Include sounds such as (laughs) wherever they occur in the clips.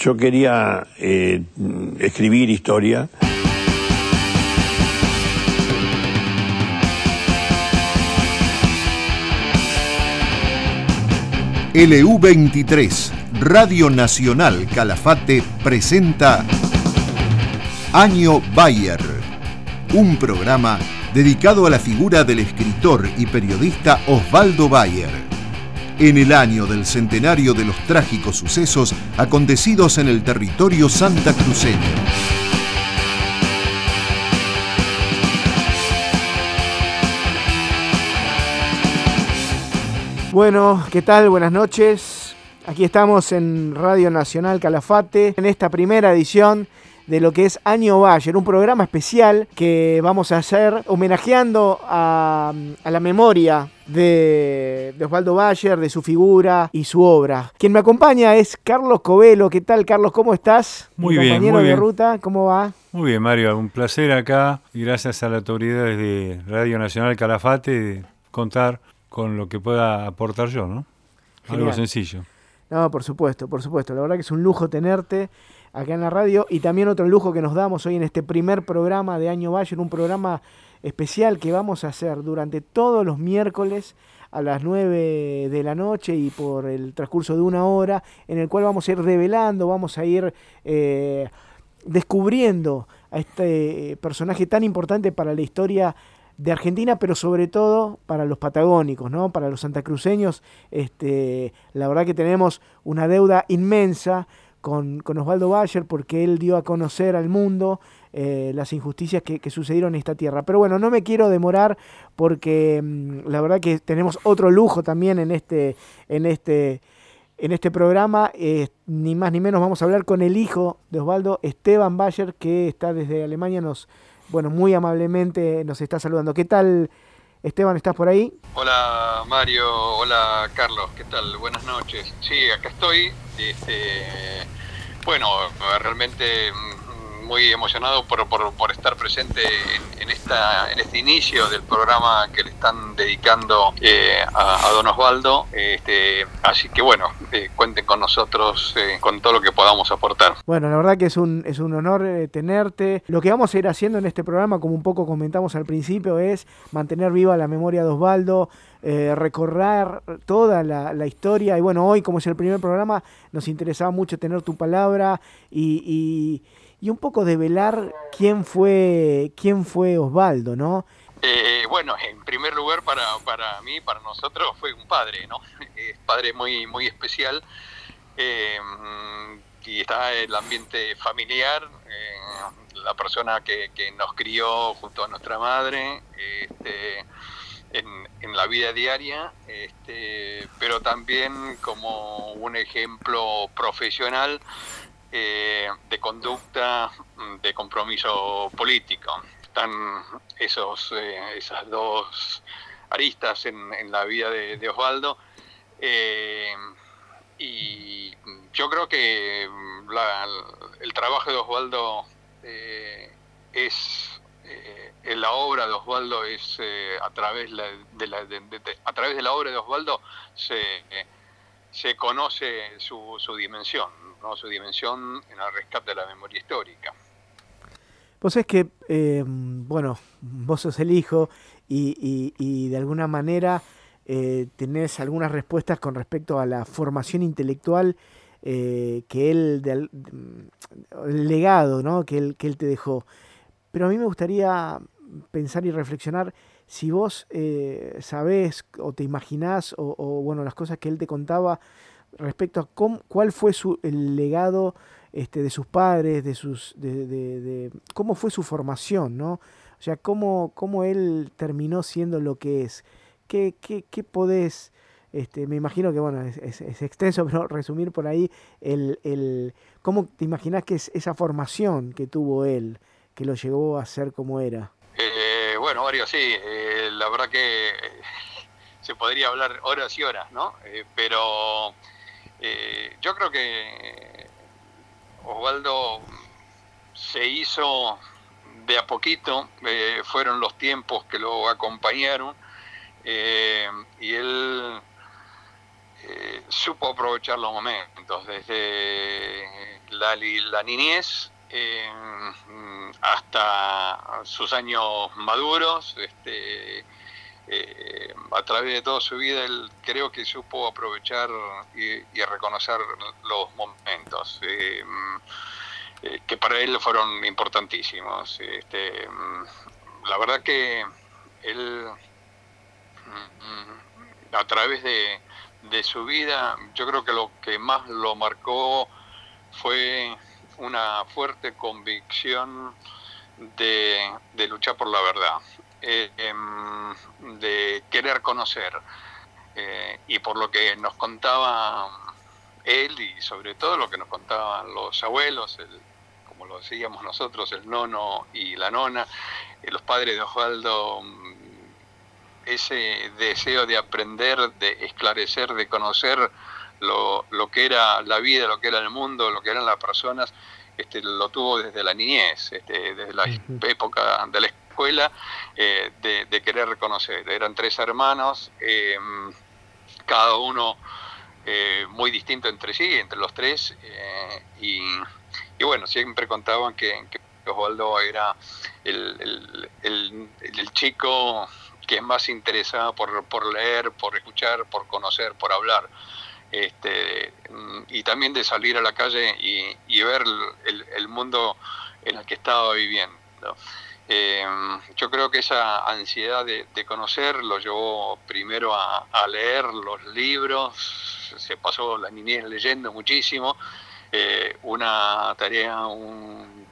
yo quería eh, escribir historia. LU23, Radio Nacional Calafate, presenta Año Bayer, un programa dedicado a la figura del escritor y periodista Osvaldo Bayer. En el año del centenario de los trágicos sucesos acontecidos en el territorio santacruceño. Bueno, ¿qué tal? Buenas noches. Aquí estamos en Radio Nacional Calafate, en esta primera edición de lo que es Año Bayer, un programa especial que vamos a hacer homenajeando a, la memoria de, Osvaldo Bayer, de su figura y su obra. Quien me acompaña es Carlos Covelo. ¿Qué tal, Carlos? ¿Cómo estás? Muy bien, compañero de bien. ruta, ¿cómo va? Muy bien, Mario. Un placer acá y gracias a las autoridades de Radio Nacional Calafate contar con lo que pueda aportar yo, ¿no? Algo sencillo. No, por supuesto, por supuesto. La verdad que es un lujo tenerte acá en la radio y también otro lujo que nos damos hoy en este primer programa de Año Bayer, un programa especial que vamos a hacer durante todos los miércoles a las 9 de la noche y por el transcurso de una hora, en el cual vamos a ir revelando, vamos a ir eh, descubriendo a este personaje tan importante para la historia de Argentina, pero sobre todo para los patagónicos, ¿no? para los santacruceños. Este, la verdad que tenemos una deuda inmensa con, con Osvaldo Bayer porque él dio a conocer al mundo eh, las injusticias que, que, sucedieron en esta tierra. Pero bueno, no me quiero demorar porque mmm, la verdad que tenemos otro lujo también en este, en este, en este programa. Eh, ni más ni menos vamos a hablar con el hijo de Osvaldo, Esteban Bayer, que está desde Alemania, nos bueno, muy amablemente nos está saludando. ¿Qué tal, Esteban? ¿Estás por ahí? Hola, Mario. Hola, Carlos. ¿Qué tal? Buenas noches. Sí, acá estoy. Este, bueno, realmente muy emocionado por, estar presente en, esta, en este inicio del programa que le están dedicando eh, a, a, Don Osvaldo. Este, así que bueno, eh, cuenten con nosotros eh, con todo lo que podamos aportar. Bueno, la verdad que es un, es un honor eh, tenerte. Lo que vamos a ir haciendo en este programa, como un poco comentamos al principio, es mantener viva la memoria de Osvaldo. Eh, recorrer toda la, historia y bueno, hoy como es el primer programa nos interesaba mucho tener tu palabra y, y y un poco develar quién fue quién fue Osvaldo, ¿no? Eh, bueno, en primer lugar para, para mí, para nosotros fue un padre, ¿no? (laughs) Es padre muy muy especial eh, y está el ambiente familiar, la persona que, que, nos crió junto a nuestra madre, este, en, la vida diaria, este, pero también como un ejemplo profesional eh, de conducta, de compromiso político. Están esos, eh, esas dos aristas en, la vida de, Osvaldo. Eh, y yo creo que la, el trabajo de Osvaldo es la obra de Osvaldo es a través de la, de, de, a través de la obra de Osvaldo se se conoce su, su dimensión, ¿no? su dimensión en el rescate de la memoria histórica. Vos es que, eh, bueno, vos sos el hijo y, y, de alguna manera eh, tenés algunas respuestas con respecto a la formación intelectual eh, que él, el legado ¿no? que, que él te dejó. Pero a mí me gustaría pensar y reflexionar si vos eh, sabés o te imaginás o, bueno las cosas que él te contaba respecto a cómo, cuál fue su, el legado este, de sus padres, de sus, de, de, cómo fue su formación, ¿no? O sea, cómo, cómo él terminó siendo lo que es. ¿Qué, qué, qué podés, este, me imagino que bueno, es, es, extenso, (laughs) pero resumir por ahí el, el cómo te imaginás que es esa formación que tuvo él, que lo llevó a ser como era. Eh, bueno, Mario, sí, eh, la verdad que eh, (laughs) se podría hablar horas y horas, ¿no? Pero yo creo que Osvaldo se hizo de a poquito, fueron los tiempos que lo acompañaron y él supo aprovechar los momentos, desde la, niñez eh, hasta sus años maduros. Este, eh, a través de toda su vida, él creo que supo aprovechar y, reconocer los momentos eh, que para él fueron importantísimos. Este, la verdad que él, a través de su vida, yo creo que lo que más lo marcó fue una fuerte convicción de, luchar por la verdad, eh, em, de querer conocer. Eh, y por lo que nos contaba él y sobre todo lo que nos contaban los abuelos, como lo decíamos nosotros, el nono y la nona, eh, los padres de Osvaldo ese deseo de aprender, de esclarecer, de conocer lo, que era la vida, lo que era el mundo, lo que eran las personas, este, lo tuvo desde la niñez, este, desde la época de la escuela, eh, de, querer reconocer. Eran tres hermanos, em, cada uno eh, muy distinto entre sí, entre los tres, eh, y, bueno, siempre contaban que, Osvaldo era el, el chico que es más interesada por, por leer, por escuchar, por conocer, por hablar. Este, mm, y también de salir a la calle y, ver el, mundo en el que estaba viviendo. Eh, yo creo que esa ansiedad de, conocer lo llevó primero a, leer los libros, se pasó la niñez leyendo muchísimo, eh, una tarea, un,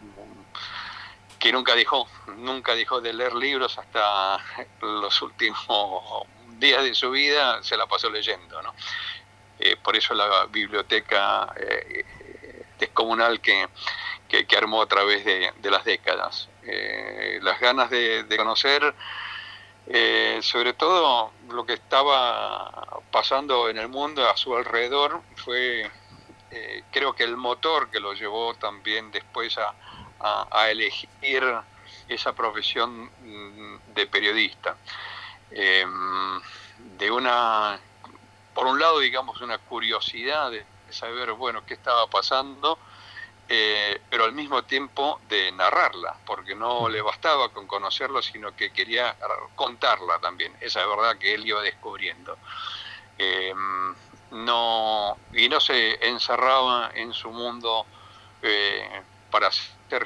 que nunca dejó, nunca dejó de leer libros hasta (laughs) los últimos días de su vida, se la pasó leyendo. ¿no? Eh, por eso la biblioteca eh, descomunal que, que, armó a través de, las décadas. Eh, las ganas de, conocer, sobre todo lo que estaba pasando en el mundo a su alrededor, fue creo que el motor que lo llevó también después a, a, elegir esa profesión mm, de periodista. De una, por un lado, digamos, una curiosidad de saber, bueno, qué estaba pasando, eh, pero al mismo tiempo de narrarla, porque no le bastaba con conocerlo, sino que quería contarla también, esa verdad que él iba descubriendo. Em, no, y no se encerraba en su mundo eh, para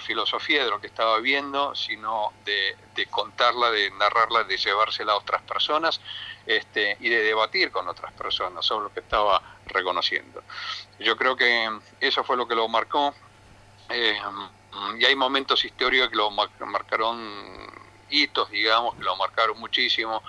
filosofía de lo que estaba viendo, sino de, contarla, de narrarla, de llevársela a otras personas este, y de debatir con otras personas sobre lo que estaba reconociendo. Yo creo que eso fue lo que lo marcó eh, y hay momentos históricos que lo marcaron hitos, digamos, que lo marcaron muchísimo.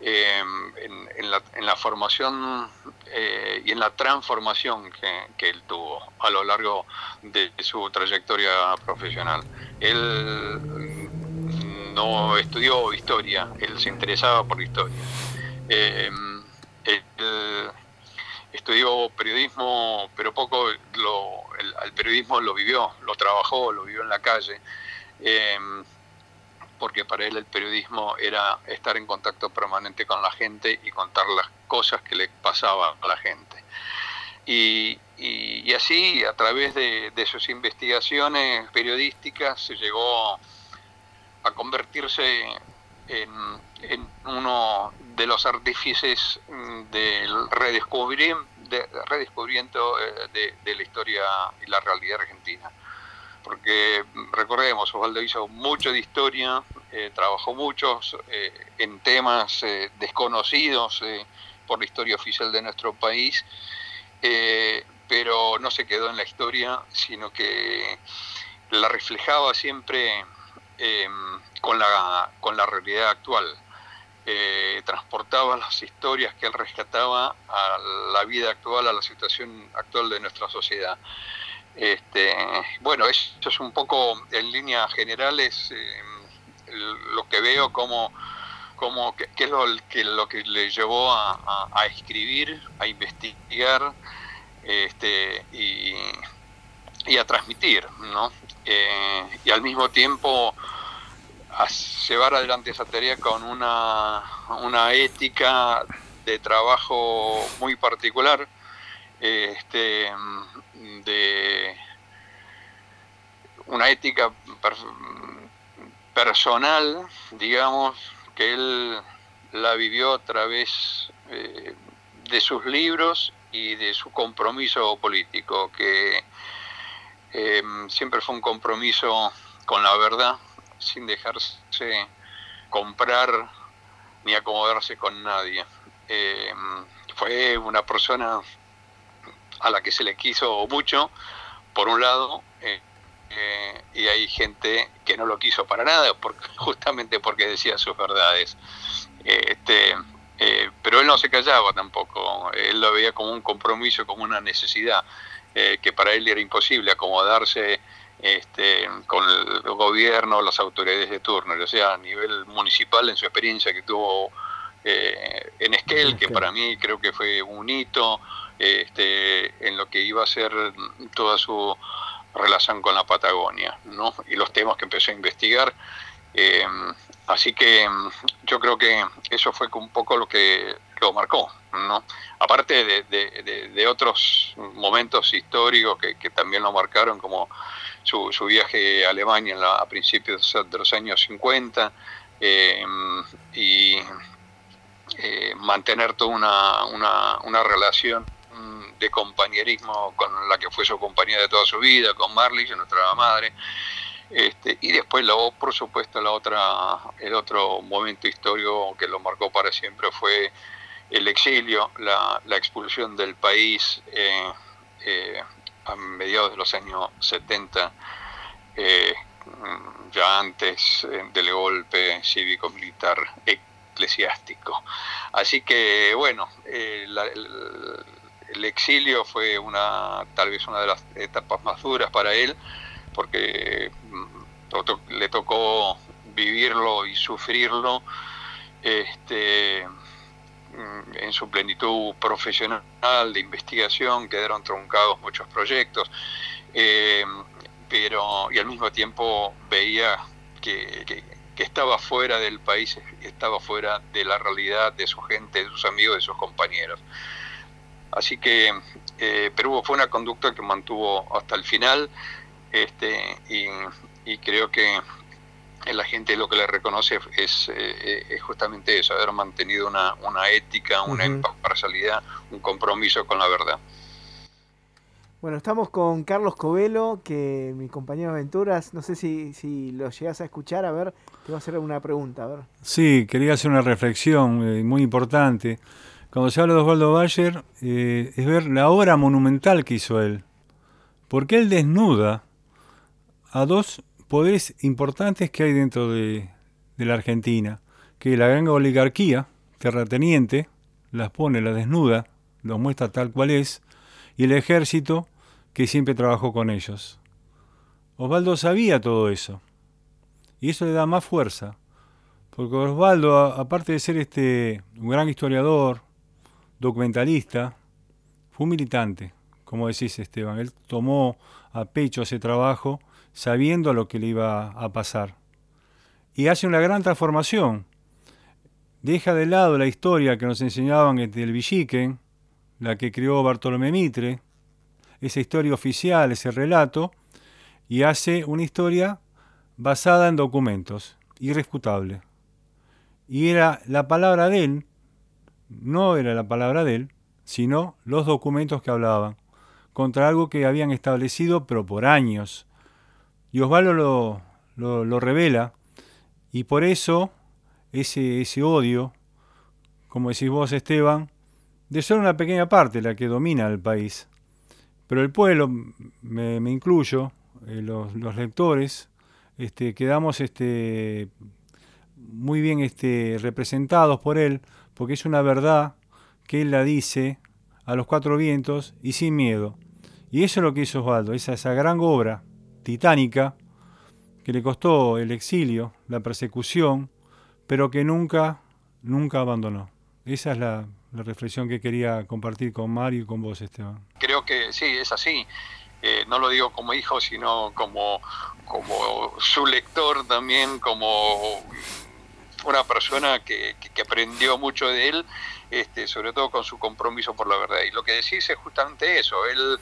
Em, en, la, formación eh, y en la transformación que, él tuvo a lo largo de su trayectoria profesional. Él mm, no estudió historia, él se interesaba por historia. Em, él estudió periodismo, pero poco lo, el, periodismo lo vivió, lo trabajó, lo vivió en la calle. Porque para él el periodismo era estar en contacto permanente con la gente y contar las cosas que le pasaban a la gente. Y, así, a través de, sus investigaciones periodísticas, se llegó a convertirse en, uno de los artífices del redescubrimiento de, de la historia y la realidad argentina porque recordemos, Osvaldo hizo mucho de historia, eh, trabajó mucho eh, en temas eh, desconocidos por la historia oficial de nuestro país, pero no se quedó en la historia, sino que la reflejaba siempre con, la, con la realidad actual. transportaba las historias que él rescataba a la vida actual, a la situación actual de nuestra sociedad. Este, bueno, eso es un poco en líneas generales lo que veo como, como qué es lo que, lo que le llevó a, escribir, a investigar este, y, a transmitir, ¿no? Eh, y al mismo tiempo a llevar adelante esa tarea con una, una ética de trabajo muy particular este, de, ética personal, digamos, que él la vivió a través eh, de sus libros y de su compromiso político, que em, siempre fue un compromiso con la verdad, sin dejarse comprar ni acomodarse con nadie. Em, fue una persona a la que se le quiso mucho, por un lado, eh, eh, y hay gente que no lo quiso para nada, (laughs) justamente porque decía sus verdades. Este, eh, pero él no se callaba tampoco, él lo veía como un compromiso, como una necesidad, que para él era imposible acomodarse este, con el gobierno, las autoridades de turno, o sea, a nivel municipal, en su experiencia que tuvo en Esquel, que para mí creo que fue un hito, este, en lo que iba a ser toda su relación con la Patagonia, ¿no? Y los temas que empecé a investigar. Eh, así que mm, yo creo que eso fue un poco lo que lo marcó, ¿no? Aparte de, otros momentos históricos que, también lo marcaron, como su, viaje a Alemania a principios de los años 50, eh, y eh, mantener toda una, una relación compañerismo con la que fue su compañía de toda su vida, con Marley, nuestra madre. Este, y después, luego, por supuesto, la otra, el otro momento histórico que lo marcó para siempre fue el exilio, la, expulsión del país eh, eh, a mediados de los años 70, eh, ya antes del golpe cívico-militar eclesiástico. Así que, bueno, la, el exilio fue una tal vez una de las etapas más duras para él porque mm, le tocó vivirlo y sufrirlo este, mm, en su plenitud profesional de investigación quedaron truncados muchos proyectos eh, pero y al mismo tiempo veía que, que estaba fuera del país estaba fuera de la realidad de su gente de sus amigos de sus compañeros Así que eh, Perú fue una conducta que mantuvo hasta el final este, y, creo que la gente lo que le reconoce es, eh, justamente eso, haber mantenido una, ética, una imparcialidad, un compromiso con la verdad. Bueno, estamos con Carlos Covelo, que mi compañero de aventuras, no sé si, si lo llegas a escuchar, a ver, te voy a hacer una pregunta, a ver. Sí, quería hacer una reflexión eh, muy importante. Cuando se habla de Osvaldo Bayer, eh, es ver la obra monumental que hizo él. Porque él desnuda a dos poderes importantes que hay dentro de, la Argentina, que la gran oligarquía terrateniente las pone, las desnuda, los muestra tal cual es, y el ejército que siempre trabajó con ellos. Osvaldo sabía todo eso, y eso le da más fuerza, porque Osvaldo, aparte de ser este, un gran historiador, documentalista, fue un militante, como decís Esteban. Él tomó a pecho ese trabajo sabiendo lo que le iba a pasar. Y hace una gran transformación. Deja de lado la historia que nos enseñaban del Villiquen, la que creó Bartolomé Mitre, esa historia oficial, ese relato, y hace una historia basada en documentos, irrefutable. Y era la palabra de él no era la palabra de él, sino los documentos que hablaban, contra algo que habían establecido, pero por años. Y Osvaldo lo, lo, revela, y por eso ese, ese odio, como decís vos Esteban, de ser una pequeña parte la que domina el país. Pero el pueblo, me, incluyo, eh, los, los, lectores, este, quedamos este, muy bien este, representados por él, porque es una verdad que él la dice a los cuatro vientos y sin miedo. Y eso es lo que hizo Osvaldo, esa, esa gran obra titánica que le costó el exilio, la persecución, pero que nunca, nunca abandonó. Esa es la, reflexión que quería compartir con Mario y con vos, Esteban. Creo que sí, es así. Eh, no lo digo como hijo, sino como, como su lector también, como una persona que, aprendió mucho de él, este, sobre todo con su compromiso por la verdad. Y lo que decís es justamente eso, él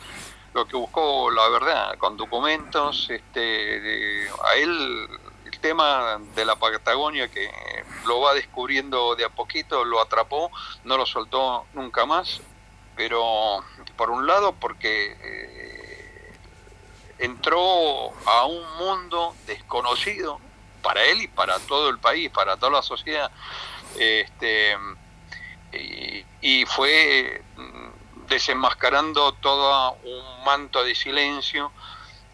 lo que buscó la verdad, con documentos, este, a él el tema de la Patagonia que lo va descubriendo de a poquito, lo atrapó, no lo soltó nunca más, pero por un lado porque eh, entró a un mundo desconocido para él y para todo el país, para toda la sociedad, este, y fue desenmascarando todo un manto de silencio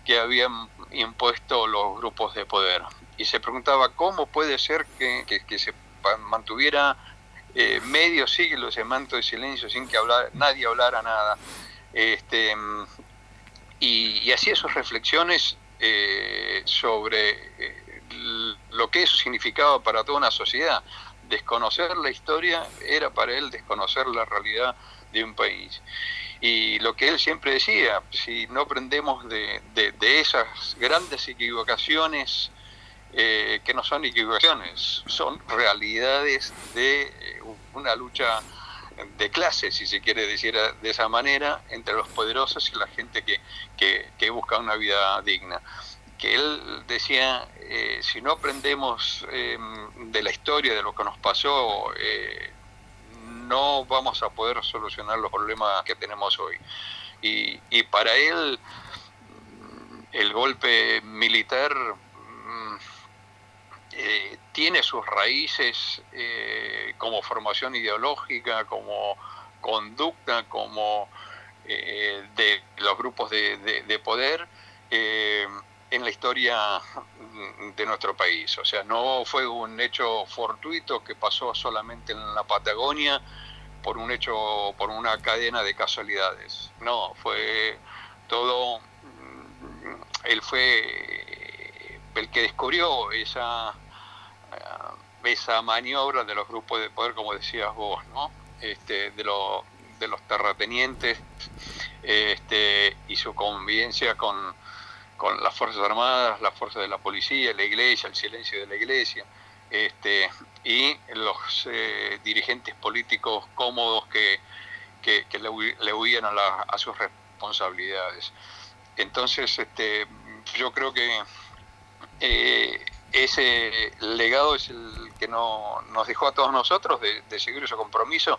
que habían impuesto los grupos de poder. Y se preguntaba cómo puede ser que, se mantuviera eh, medio siglo ese manto de silencio sin que hablar, nadie hablara nada. Este, y, hacía sus reflexiones eh, sobre eh, lo que eso significaba para toda una sociedad. Desconocer la historia era para él desconocer la realidad de un país. Y lo que él siempre decía, si no aprendemos de, de, esas grandes equivocaciones, eh, que no son equivocaciones, son realidades de eh, una lucha de clases, si se quiere decir de esa manera, entre los poderosos y la gente que, que, busca una vida digna. Que él decía, eh, si no aprendemos de la historia, de lo que nos pasó, no vamos a poder solucionar los problemas que tenemos hoy. Y, para él, el golpe militar mm, eh, tiene sus raíces eh, como formación ideológica, como conducta, como eh, de los grupos de, poder en la historia de nuestro país. O sea, no fue un hecho fortuito que pasó solamente en la Patagonia por un hecho, por una cadena de casualidades. No, fue todo, él fue el que descubrió esa, esa maniobra de los grupos de poder, como decías vos, ¿no? Este, de, de los terratenientes este, y su convivencia con con las Fuerzas Armadas, las fuerzas de la policía, la iglesia, el silencio de la iglesia, este, y los eh, dirigentes políticos cómodos que, le, huían a, sus responsabilidades. Entonces, este, yo creo que eh, ese legado es el que no, nos dejó a todos nosotros de, seguir ese compromiso,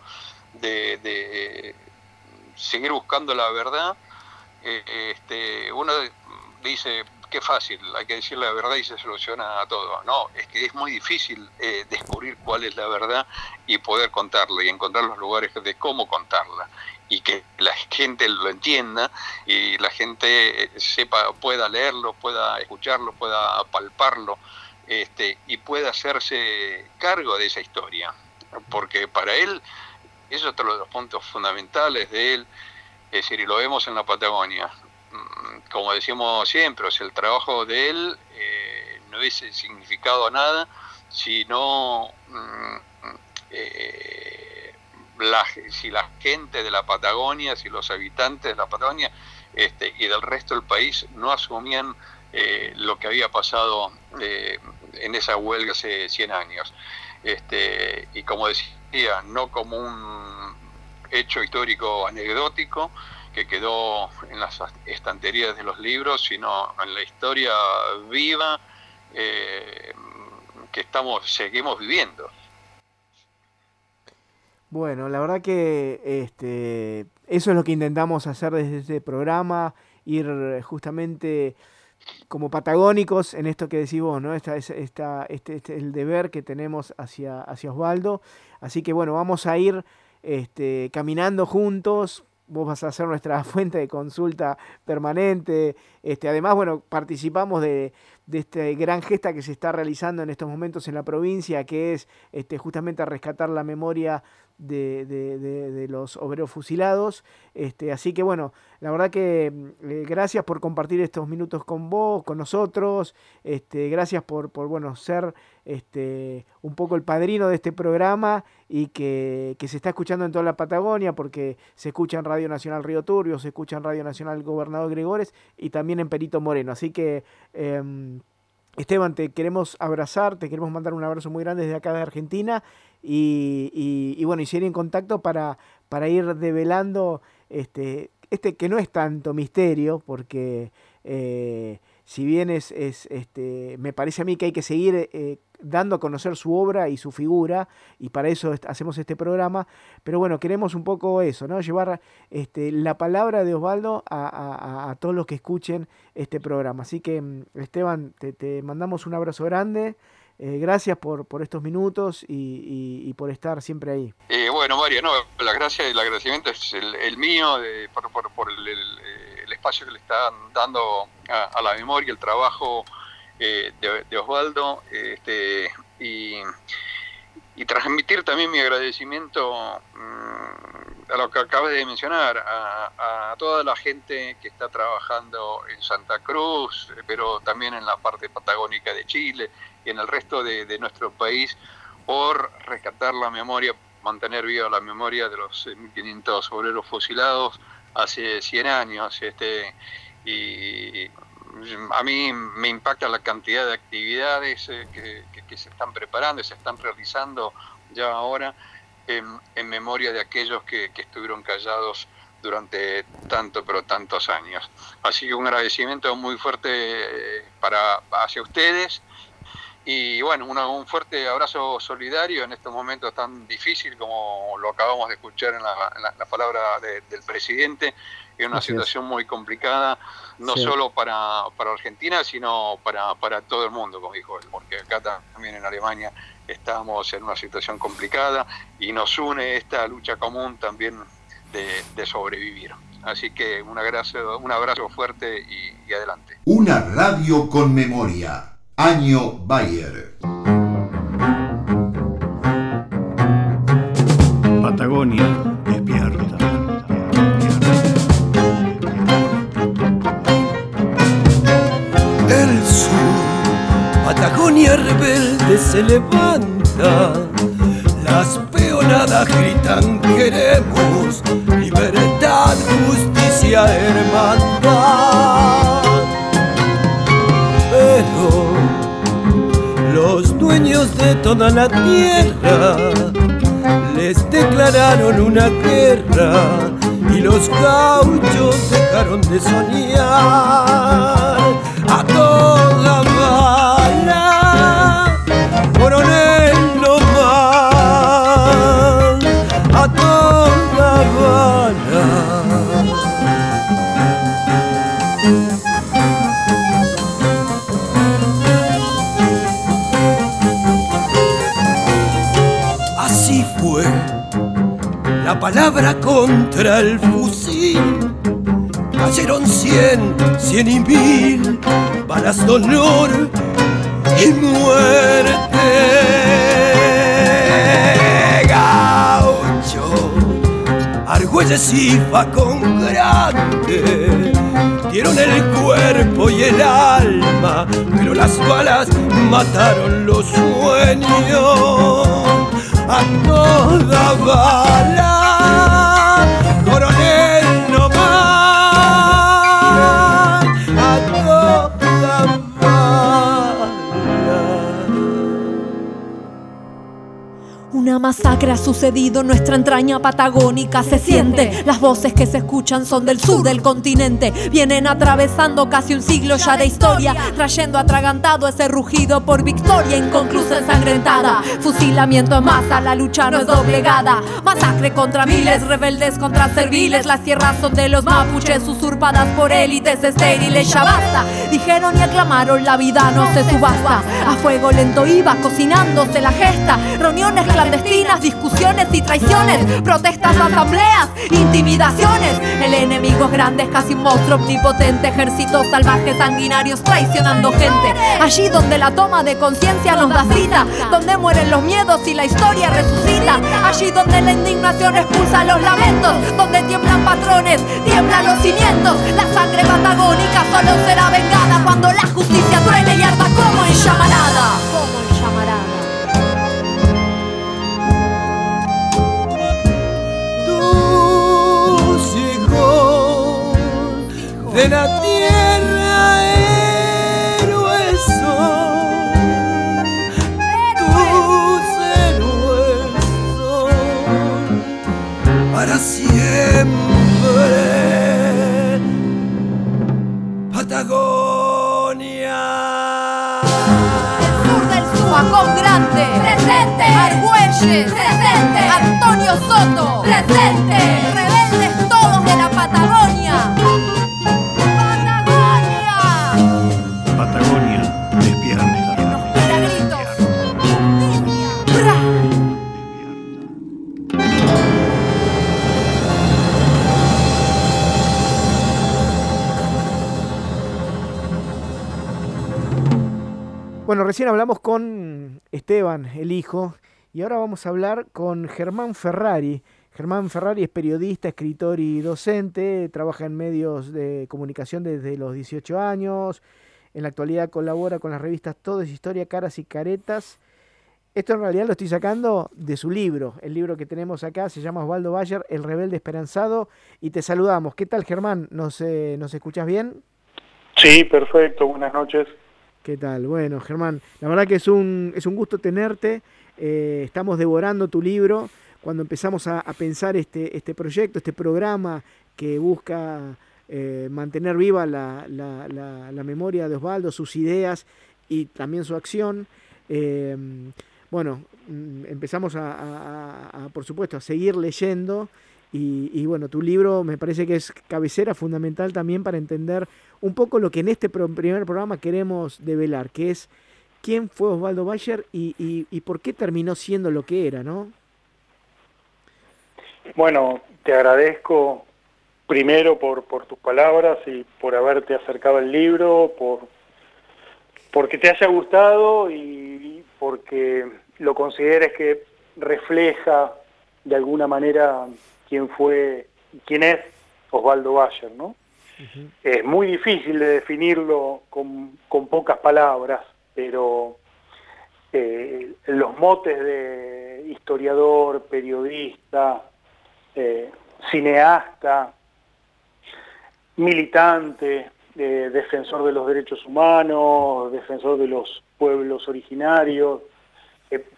de, seguir buscando la verdad. Eh, este, uno dice, qué fácil, hay que decir la verdad y se soluciona todo. No, es que es muy difícil eh, descubrir cuál es la verdad y poder contarla y encontrar los lugares de cómo contarla y que la gente lo entienda y la gente eh, sepa, pueda leerlo, pueda escucharlo, pueda palparlo este, y pueda hacerse cargo de esa historia. Porque para él, eso es otro de los puntos fundamentales de él, es decir, y lo vemos en la Patagonia, como decimos siempre, o el trabajo de él eh, no hubiese significado nada si no mm, eh, si la gente de la Patagonia, si los habitantes de la Patagonia este, y del resto del país no asumían eh, lo que había pasado en esa huelga hace 100 años. Este, y como decía, no como un hecho histórico anecdótico, que quedó en las estanterías de los libros, sino en la historia viva eh, que estamos, seguimos viviendo. Bueno, la verdad que este, eso es lo que intentamos hacer desde este programa, ir justamente como patagónicos en esto que decís vos, ¿no? Esta, esta, este, este, el deber que tenemos hacia, hacia Osvaldo. Así que bueno, vamos a ir este, caminando juntos, vos vas a ser nuestra (laughs) fuente de consulta permanente. Este, además, bueno, participamos de, de esta gran gesta que se está realizando en estos momentos en la provincia, que es este, justamente rescatar la memoria de, de, los obreros fusilados. Este, así que bueno, la verdad que mm, eh, gracias por compartir estos minutos con vos, con nosotros. Este, gracias por, por bueno, ser este, un poco el padrino de este programa y que, que, se está escuchando en toda la Patagonia, porque se escucha en Radio Nacional Río Turbio, se escucha en Radio Nacional Gobernador Gregores y también en Perito Moreno. Así que... Em, Esteban, te queremos abrazar, te queremos mandar un abrazo muy grande desde acá de Argentina y, y, bueno, y seguir en contacto para, para ir develando este, este que no es tanto misterio, porque eh, si bien es, es, este, me parece a mí que hay que seguir eh, dando a conocer su obra y su figura, y para eso hacemos este programa, pero bueno, queremos un poco eso, ¿no? Llevar este, la palabra de Osvaldo a, todos los que escuchen este programa. Así que, mm, Esteban, te, mandamos un abrazo grande. Eh, gracias por, por estos minutos y, por estar siempre ahí. Eh, bueno, Mario, no, la gracia el agradecimiento es el, mío por, el, espacio que le están dando a, la memoria, el trabajo eh, de, Osvaldo, este, y, transmitir también mi agradecimiento mm, a lo que acabas de mencionar, a, toda la gente que está trabajando en Santa Cruz, pero también en la parte patagónica de Chile y en el resto de, nuestro país, por rescatar la memoria, mantener viva la memoria de los 1.500 obreros fusilados, hace 100 años. Este, y a mí me impacta la cantidad de actividades eh, que, se están preparando y se están realizando ya ahora en, memoria de aquellos que, estuvieron callados durante tanto, pero tantos años. Así que un agradecimiento muy fuerte eh, para hacia ustedes. Y bueno, un fuerte abrazo solidario en estos momentos tan difíciles como lo acabamos de escuchar en la, palabra del presidente, en una situación muy complicada, no solo para, para, Argentina, sino para, para todo el mundo, como dijo él, porque acá también en Alemania estamos en una situación complicada y nos une esta lucha común también de, sobrevivir. Así que un abrazo, un abrazo fuerte y adelante. Una radio con memoria. Año Bayer. Patagonia Patagonia rebelde se levanta. Las peonadas gritan queremos libertad, justicia, hermandad. Pero los dueños de toda la tierra les declararon una guerra y los gauchos dejaron de soñar A toda bala. la palabra contra el fusil. Cayeron cien, cien y mil balas de honor y muerte. Gaucho, Argüelles y con grande dieron el cuerpo y el alma, pero las balas mataron los sueños a toda bala, Una masacre ha sucedido en nuestra entraña patagónica. Se siente, las voces que se escuchan son del sur del continente. Vienen atravesando casi un siglo ya de historia, trayendo atragantado ese rugido por victoria inconclusa ensangrentada. Fusilamiento en masa, la lucha no es doblegada. Masacre contra miles, rebeldes contra serviles. Las tierras son de los mapuches, usurpadas por élites estériles. Ya basta, dijeron y aclamaron, la vida no se subasta. A fuego lento iba cocinándose la gesta. Reuniones clandestinas discusiones y traiciones, protestas, asambleas, intimidaciones. El enemigo es grande, es casi un monstruo omnipotente, ejércitos salvajes, sanguinarios, traicionando gente. Allí donde la toma de conciencia nos da donde mueren los miedos y la historia resucita. Allí donde la indignación expulsa los lamentos, donde tiemblan patrones, tiemblan los cimientos. La sangre patagónica solo será vengada cuando la justicia truene y arda. Como en llamarada. de la tierra héroes son, tus héroes son para siempre. Patagonia. El sur del sur, Grande, presente. Argüelles, presente. Antonio Soto, presente. Bueno, recién hablamos con Esteban, el hijo, y ahora vamos a hablar con Germán Ferrari. Germán Ferrari es periodista, escritor y docente, trabaja en medios de comunicación desde los 18 años, en la actualidad colabora con las revistas Todo es Historia, Caras y Caretas. Esto en realidad lo estoy sacando de su libro, el libro que tenemos acá se llama Osvaldo Bayer, El Rebelde Esperanzado, y te saludamos. ¿Qué tal Germán? ¿Nos, eh, ¿nos escuchas bien? Sí, perfecto, buenas noches. ¿Qué tal? Bueno, Germán, la verdad que es un, es un gusto tenerte. eh, estamos devorando tu libro. Cuando empezamos a, pensar este, este proyecto, este programa que busca eh, mantener viva la, la- memoria de Osvaldo, sus ideas y también su acción, eh, bueno, mm, empezamos a, por supuesto, a seguir leyendo. Y bueno, tu libro me parece que es cabecera fundamental también para entender un poco lo que en este primer programa queremos develar, que es quién fue Osvaldo Bayer y, y- y por qué terminó siendo lo que era, ¿no? Bueno, te agradezco primero por, por tus palabras y por haberte acercado al libro, por porque te haya gustado y porque lo consideres que refleja de alguna manera quién fue, quién es Osvaldo Bayer, ¿no? Es muy difícil de definirlo con, pocas palabras, pero eh, los motes de historiador, periodista, eh, cineasta, militante, eh, defensor de los derechos humanos, defensor de los pueblos originarios,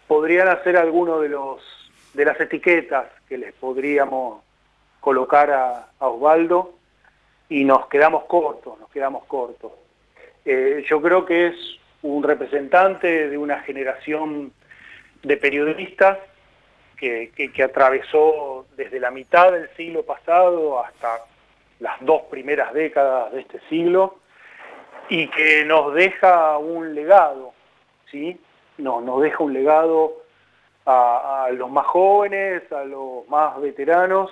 podrían ser algunos de los de las etiquetas que les podríamos colocar a, a Osvaldo y nos quedamos cortos, nos quedamos cortos. Eh, yo creo que es un representante de una generación de periodistas que, atravesó desde la mitad del siglo pasado hasta las dos primeras décadas de este siglo y que nos deja un legado, ¿sí? Nos, deja un legado a, los más jóvenes, a los más veteranos,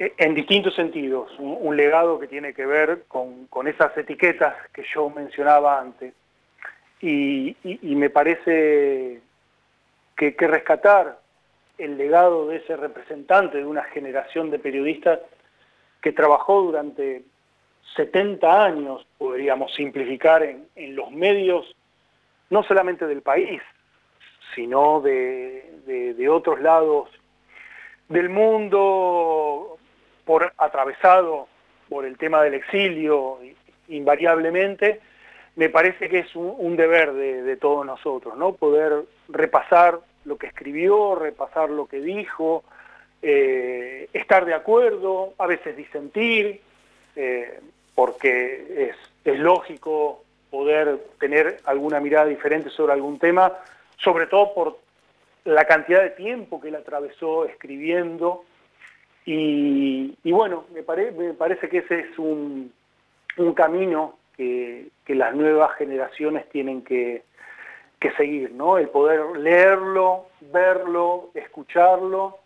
en distintos sentidos. Un, legado que tiene que ver con, con esas etiquetas que yo mencionaba antes. Y, me parece que, que rescatar el legado de ese representante de una generación de periodistas que trabajó durante 70 años, podríamos simplificar, en, en los medios, no solamente del país, sino de- de otros lados del mundo, por atravesado por el tema del exilio, invariablemente, me parece que es un, deber de, de todos nosotros, ¿no? Poder repasar lo que escribió, repasar lo que dijo, eh, estar de acuerdo, a veces disentir, eh, porque es, es lógico poder tener alguna mirada diferente sobre algún tema, sobre todo por la cantidad de tiempo que él atravesó escribiendo. Y, bueno, me, pare- me parece que ese es un, un camino que, que las nuevas generaciones tienen que, que seguir, ¿no? El poder leerlo, verlo, escucharlo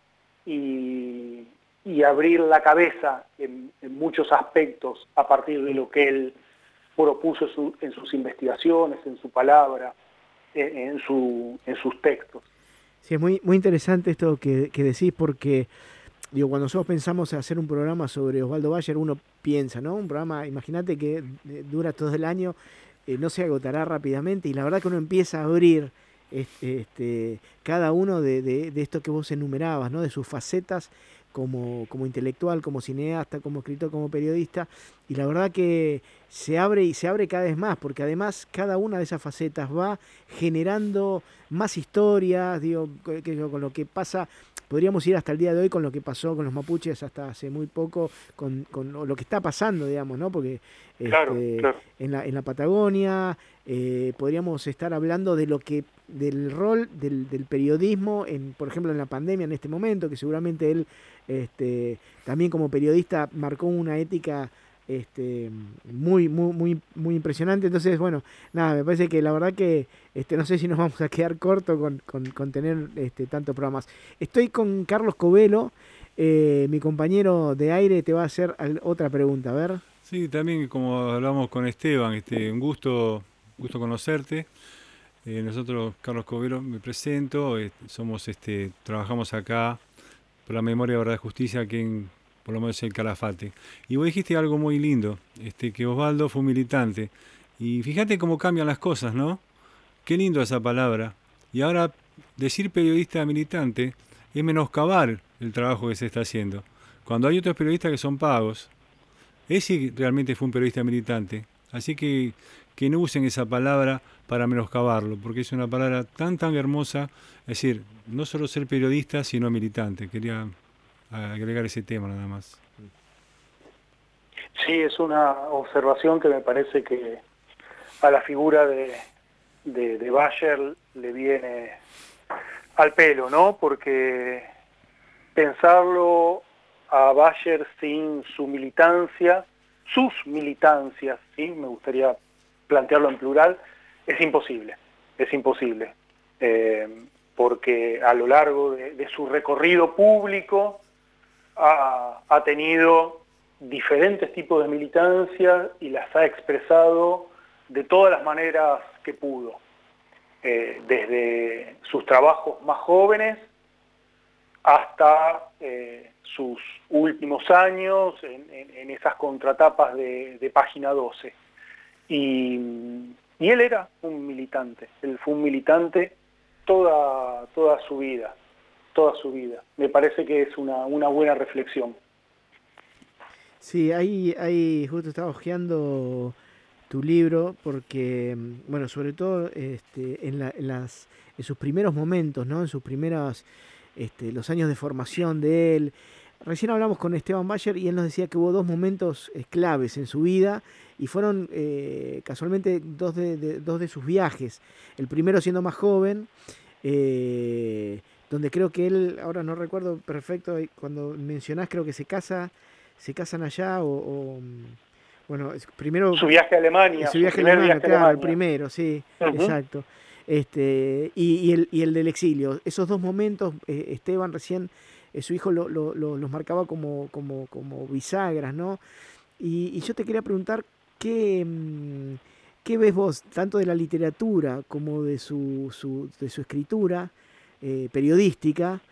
y, y abrir la cabeza en, muchos aspectos a partir de lo que él propuso en sus investigaciones, en su palabra, en, en su, en sus textos. Sí, es muy, muy interesante esto que, que decís porque, digo, cuando nosotros pensamos en hacer un programa sobre Osvaldo Bayer, uno piensa, ¿no? Un programa, imagínate que eh, dura todo el año, eh, no se agotará rápidamente y la verdad que uno empieza a abrir este, este, cada uno de, de, de esto que vos enumerabas, ¿no? De sus facetas como, como intelectual, como cineasta, como escritor, como periodista, y la verdad que se abre y se abre cada vez más, porque además cada una de esas facetas va generando más historias, digo, que con lo que pasa, podríamos ir hasta el día de hoy con lo que pasó con los mapuches hasta hace muy poco, con, con lo que está pasando, digamos, ¿no? Porque este, En, la, en la Patagonia eh, podríamos estar hablando de lo que del rol del, del, periodismo, en, por ejemplo, en la pandemia en este momento, que seguramente él este, también como periodista marcó una ética este, muy, muy, muy, muy impresionante. Entonces, bueno, nada, me parece que la verdad que este, no sé si nos (laughs) vamos a quedar corto con, con, tener este, tantos programas. Estoy con Carlos Covelo, eh, mi compañero de aire te va a hacer otra pregunta, a ver. Sí, también como hablamos con Esteban, este, un gusto, gusto conocerte. Eh, nosotros, Carlos Covelo, me presento, eh, somos, este, trabajamos acá por la memoria, verdad y justicia aquí en por lo menos el Calafate. Y vos dijiste algo muy lindo, este, que Osvaldo fue un militante. Y fíjate cómo cambian las cosas, ¿no? Qué lindo esa palabra. Y ahora decir periodista militante es menoscabar el trabajo que se está haciendo. Cuando hay otros periodistas que son pagos, ese realmente fue un periodista militante. Así que que no usen esa palabra para menoscabarlo, porque es una palabra tan tan hermosa, es decir, no solo ser periodista, sino militante. Quería agregar ese tema nada más. Sí, es una observación que me parece que a la figura de, de, Bayer le viene al pelo, ¿no? Porque pensarlo a Bayer sin su militancia, sus militancias, ¿sí? Me gustaría plantearlo en plural, es imposible, es imposible. Eh, porque a lo largo de, su recorrido público ha, tenido diferentes tipos de militancia y las ha expresado de todas las maneras que pudo, eh, desde sus trabajos más jóvenes hasta eh, sus últimos años en, esas contratapas de, página 12. Y, y, él era un militante, él fue un militante toda, toda su vida toda su vida. Me parece que es una, una buena reflexión. Sí, ahí, ahí justo estaba hojeando tu libro porque, bueno, sobre todo este, en, las, en sus primeros momentos, ¿no? En sus primeros, este, los años de formación de él. Recién hablamos con Esteban Bayer y él nos decía que hubo dos momentos eh, claves en su vida y fueron eh, casualmente dos de, dos de sus viajes. El primero siendo más joven, eh, donde creo que él, ahora no recuerdo perfecto, cuando mencionás creo que se casa, se casan allá o, mm, bueno, primero... Su viaje a Alemania. Su viaje a Alemania, claro, el primero, sí, exacto. Este, y, el, y el del exilio. Esos dos momentos, eh, Esteban recién, eh, su hijo lo, lo, los marcaba como, como, como bisagras, ¿no? Y, yo te quería preguntar qué, mm, qué ves vos, tanto de la literatura como de su, su de su escritura, eh, periodística,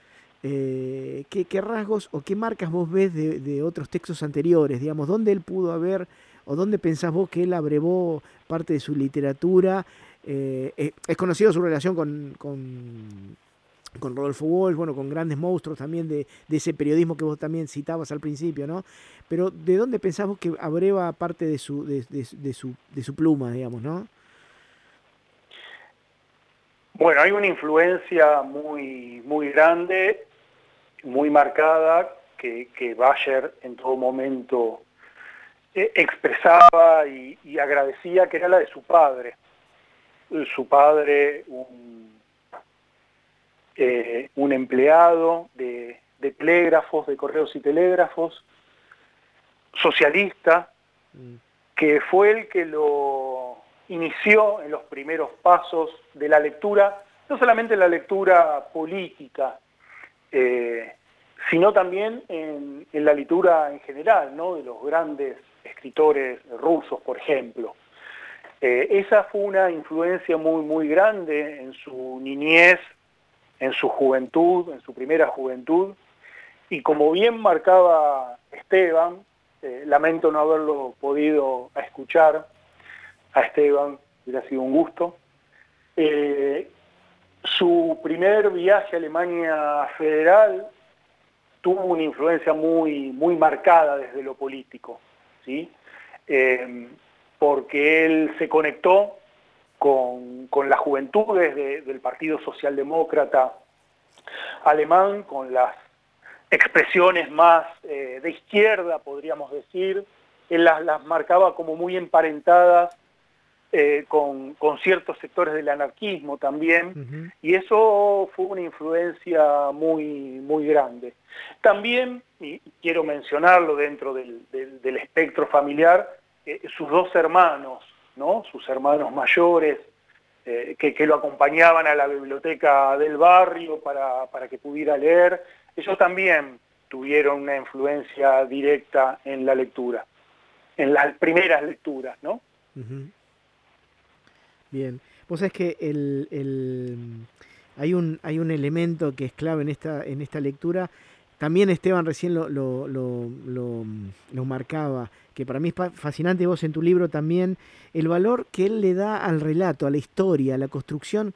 eh, ¿qué, rasgos o qué marcas vos ves de, otros textos anteriores? Digamos, ¿dónde él pudo haber o dónde pensás vos que él abrevó parte de su literatura? Eh, es conocido su relación con, con, Rodolfo Walsh, bueno, con grandes monstruos también de, ese periodismo que vos también citabas al principio, ¿no? Pero ¿de dónde pensás vos que abreva parte de su, de su, de su pluma, digamos, ¿no? Bueno, hay una influencia muy, muy grande, muy marcada, que, que Bayer en todo momento eh, expresaba y, agradecía, que era la de su padre. Su padre, un, eh, un empleado de, de telégrafos, de correos y telégrafos, socialista, mm. que fue el que lo inició en los primeros pasos de la lectura, no solamente la lectura política, eh, sino también en, la lectura en general, ¿no? de los grandes escritores rusos, por ejemplo. Eh, esa fue una influencia muy, muy grande en su niñez, en su juventud, en su primera juventud, y como bien marcaba Esteban, eh, lamento no haberlo podido escuchar, a Esteban, hubiera sido un gusto. Eh, su primer viaje a Alemania federal tuvo una influencia muy, muy marcada desde lo político, ¿sí? Eh, porque él se conectó con, las juventudes del Partido Socialdemócrata alemán con las expresiones más eh, de izquierda, podríamos decir, él las, marcaba como muy emparentadas eh, con, ciertos sectores del anarquismo también, y eso fue una influencia muy, muy grande. También, y quiero mencionarlo dentro del, espectro familiar, eh, sus dos hermanos, ¿no? sus hermanos mayores, que, que, lo acompañaban a la biblioteca del barrio para, para que pudiera leer, ellos también tuvieron una influencia directa en la lectura, en las primeras lecturas, ¿no? Bien, vos sabés que el, hay, un, hay un elemento que es clave en esta, en esta lectura, también Esteban recién lo, lo, lo, marcaba, que para mí es fascinante, vos en tu libro también, el valor que él le da al relato, a la historia, a la construcción,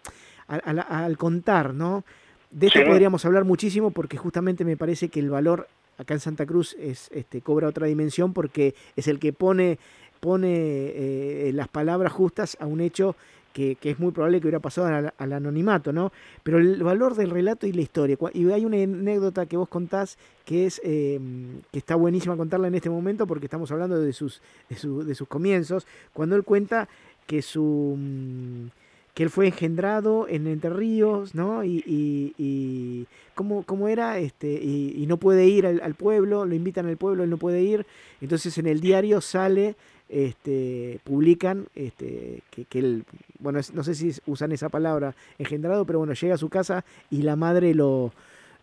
al contar, ¿no? De esto podríamos hablar muchísimo porque justamente me parece que el valor acá en Santa Cruz es, este, cobra otra dimensión porque es el que pone, pone eh, las palabras justas a un hecho que, es muy probable que hubiera pasado al, anonimato, ¿no? Pero el valor del relato y la historia. Y hay una anécdota que vos contás que es em, que está buenísima contarla en este momento porque estamos hablando de sus, de, sus comienzos. Cuando él cuenta que su mm, que él fue engendrado en Entre Ríos, ¿no? Y, y, ¿cómo, cómo, era, este, y, no puede ir al, pueblo, lo invitan al pueblo, él no puede ir, entonces en el diario sale, este, publican, este, que, que él, bueno, no sé si usan esa palabra, engendrado, pero bueno, llega a su casa y la madre lo,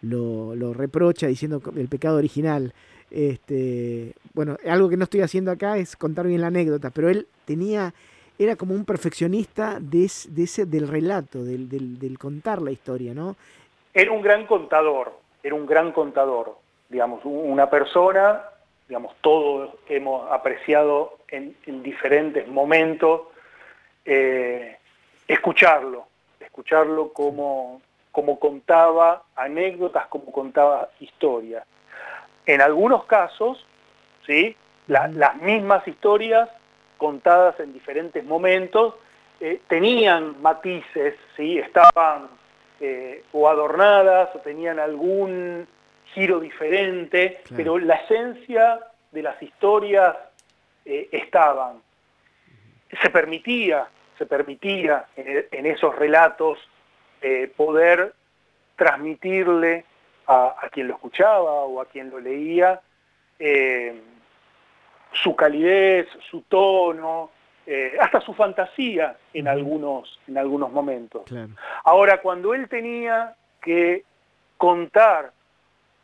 lo, reprocha diciendo el pecado original. Este, bueno, algo que no estoy haciendo acá es contar bien la anécdota, pero él tenía era como un perfeccionista de, ese, del relato, del, contar la historia, ¿no? Era un gran contador, era un gran contador, digamos, una persona, digamos, todos hemos apreciado en, diferentes momentos eh, escucharlo, escucharlo como, como contaba anécdotas, como contaba historias. En algunos casos, ¿sí? las mismas historias contadas en diferentes momentos, eh, tenían matices, ¿sí? estaban eh, o adornadas o tenían algún giro diferente, pero la esencia de las historias eh, estaban. Se permitía, se permitía en, esos relatos poder transmitirle a, a, quien lo escuchaba o a quien lo leía su calidez, su tono, eh, hasta su fantasía en, algunos, en algunos momentos. Ahora, cuando él tenía que contar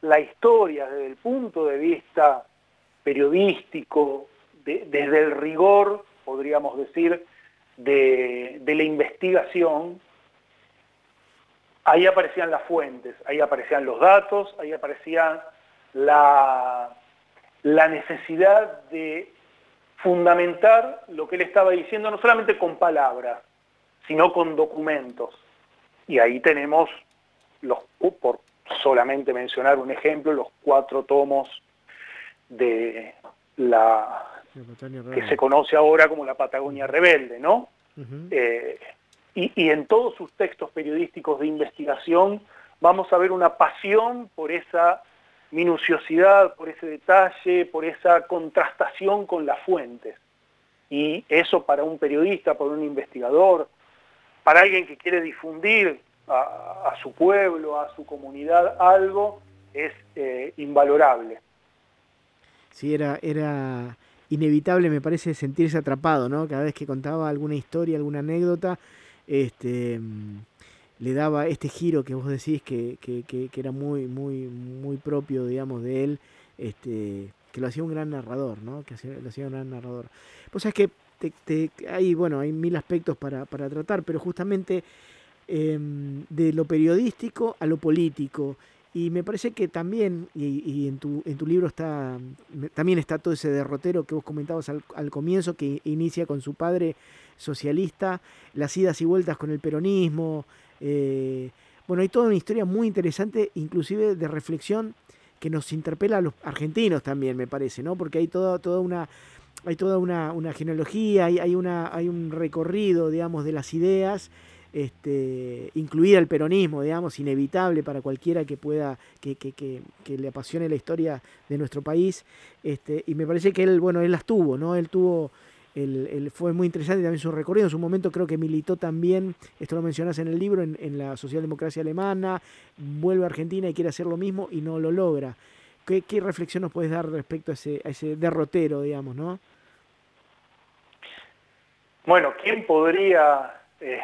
la historia desde el punto de vista periodístico, desde el rigor, podríamos decir, de, de la investigación, ahí aparecían las fuentes, ahí aparecían los datos, ahí aparecían la, la necesidad de fundamentar lo que él estaba diciendo, no solamente con palabras, sino con documentos. Y ahí tenemos, los, por solamente mencionar un ejemplo, los cuatro tomos de la que se conoce ahora como la Patagonia Rebelde, ¿no? Eh, y, y en todos sus textos periodísticos de investigación vamos a ver una pasión por esa minuciosidad, por ese detalle, por esa contrastación con las fuentes. Y eso para un periodista, para un investigador, para alguien que quiere difundir a, su pueblo, a su comunidad algo, es eh, invalorable. Sí, era, era inevitable, me parece, sentirse atrapado, ¿no? Cada vez que contaba alguna historia, alguna anécdota, este le daba este giro que vos decís que, que, que, era muy, muy, muy propio, digamos, de él, este, que lo hacía un gran narrador, ¿no? Que lo hacía un gran narrador. Pues es que te, hay, bueno, hay mil aspectos para, para tratar, pero justamente em, de lo periodístico a lo político. Y me parece que también, y, y, en, tu, en tu libro está, también está todo ese derrotero que vos comentabas al, comienzo, que inicia con su padre socialista, las idas y vueltas con el peronismo, eh, bueno, hay toda una historia muy interesante, inclusive de reflexión, que nos interpela a los argentinos también, me parece, ¿no? Porque hay toda, toda una hay toda una, genealogía, hay, hay, una, hay un recorrido, digamos, de las ideas este, incluir al peronismo, digamos, inevitable para cualquiera que pueda, que, que, que, le apasione la historia de nuestro país. Este, y me parece que él, bueno, él las tuvo, ¿no? Él tuvo, él, fue muy interesante también su recorrido. En su momento creo que militó también, esto lo mencionas en el libro, en, en la socialdemocracia alemana, vuelve a Argentina y quiere hacer lo mismo y no lo logra. ¿Qué, qué reflexión nos puedes dar respecto a ese, a ese derrotero, digamos, no? Bueno, ¿quién podría eh,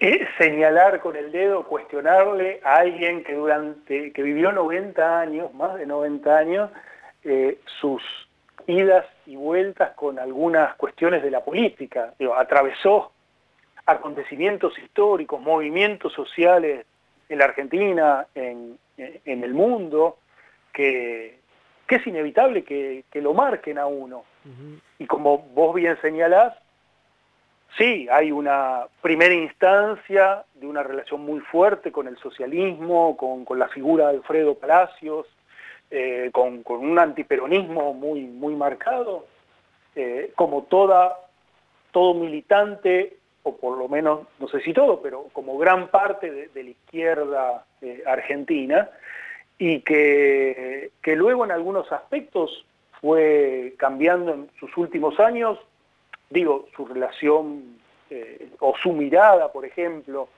eh, señalar con el dedo, cuestionarle a alguien que durante que vivió 90 años, más de 90 años, eh, sus idas y vueltas con algunas cuestiones de la política. Digo, atravesó acontecimientos históricos, movimientos sociales en la Argentina, en, en el mundo, que, que es inevitable que, que, lo marquen a uno. Uh -huh. Y como vos bien señalás, sí, hay una primera instancia de una relación muy fuerte con el socialismo, con, la figura de Alfredo Palacios, eh, con, un antiperonismo muy, marcado, eh, como toda, todo militante, o por lo menos, no sé si todo, pero como gran parte de, la izquierda eh, argentina, y que luego en algunos aspectos fue cambiando en sus últimos años, digo, su relación eh, o su mirada, por ejemplo,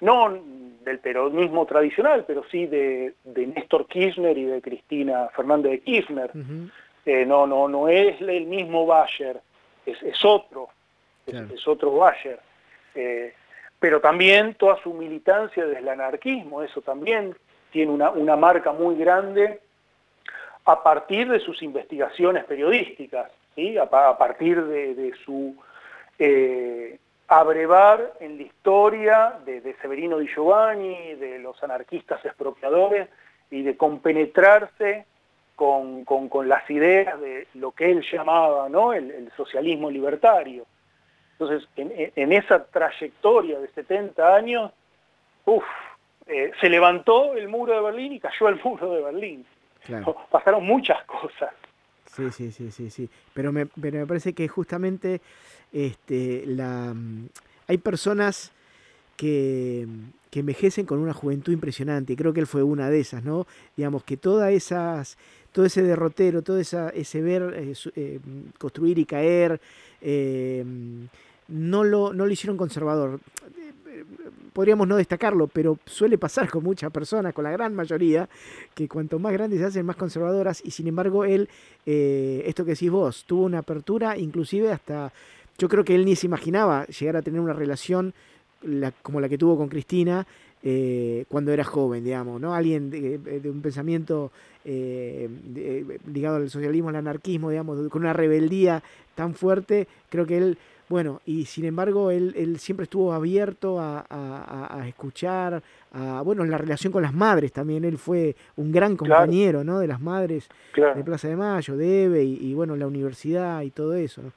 no del peronismo tradicional, pero sí de, de Néstor Kirchner y de Cristina Fernández de Kirchner. Uh -huh. eh, no, no, no es el mismo Bayer, es, es otro, claro. es, es, otro Bayer. Eh, pero también toda su militancia desde el anarquismo, eso también tiene una, una marca muy grande a partir de sus investigaciones periodísticas, ¿sí? a, a partir de, de su eh, abrevar en la historia de, de, Severino Di Giovanni, de los anarquistas expropiadores y de compenetrarse con, con, con las ideas de lo que él llamaba ¿no? el, el socialismo libertario. Entonces, en, en, esa trayectoria de 70 años, uf, eh, se levantó el muro de Berlín y cayó el muro de Berlín. Claro. Pasaron muchas cosas. Sí, sí, sí, sí, sí. Pero me, pero me parece que justamente este, la, hay personas que, que, envejecen con una juventud impresionante. Creo que él fue una de esas, ¿no? Digamos que todas esas, todo ese derrotero, todo esa, ese ver eh, eh, construir y caer, eh, no, lo, no lo hicieron conservador podríamos no destacarlo, pero suele pasar con muchas personas, con la gran mayoría, que cuanto más grandes se hacen, más conservadoras, y sin embargo él, eh, esto que decís vos, tuvo una apertura, inclusive hasta, yo creo que él ni se imaginaba llegar a tener una relación la, como la que tuvo con Cristina, eh, cuando era joven, digamos, ¿no? Alguien de, de un pensamiento eh, ligado al socialismo, al anarquismo, digamos, con una rebeldía tan fuerte, creo que él bueno, y sin embargo, él, él siempre estuvo abierto a, a, a, escuchar, a, bueno, en la relación con las madres también, él fue un gran compañero, claro. ¿no? De las madres claro. de Plaza de Mayo, de EVE, y, y, bueno, la universidad y todo eso, ¿no?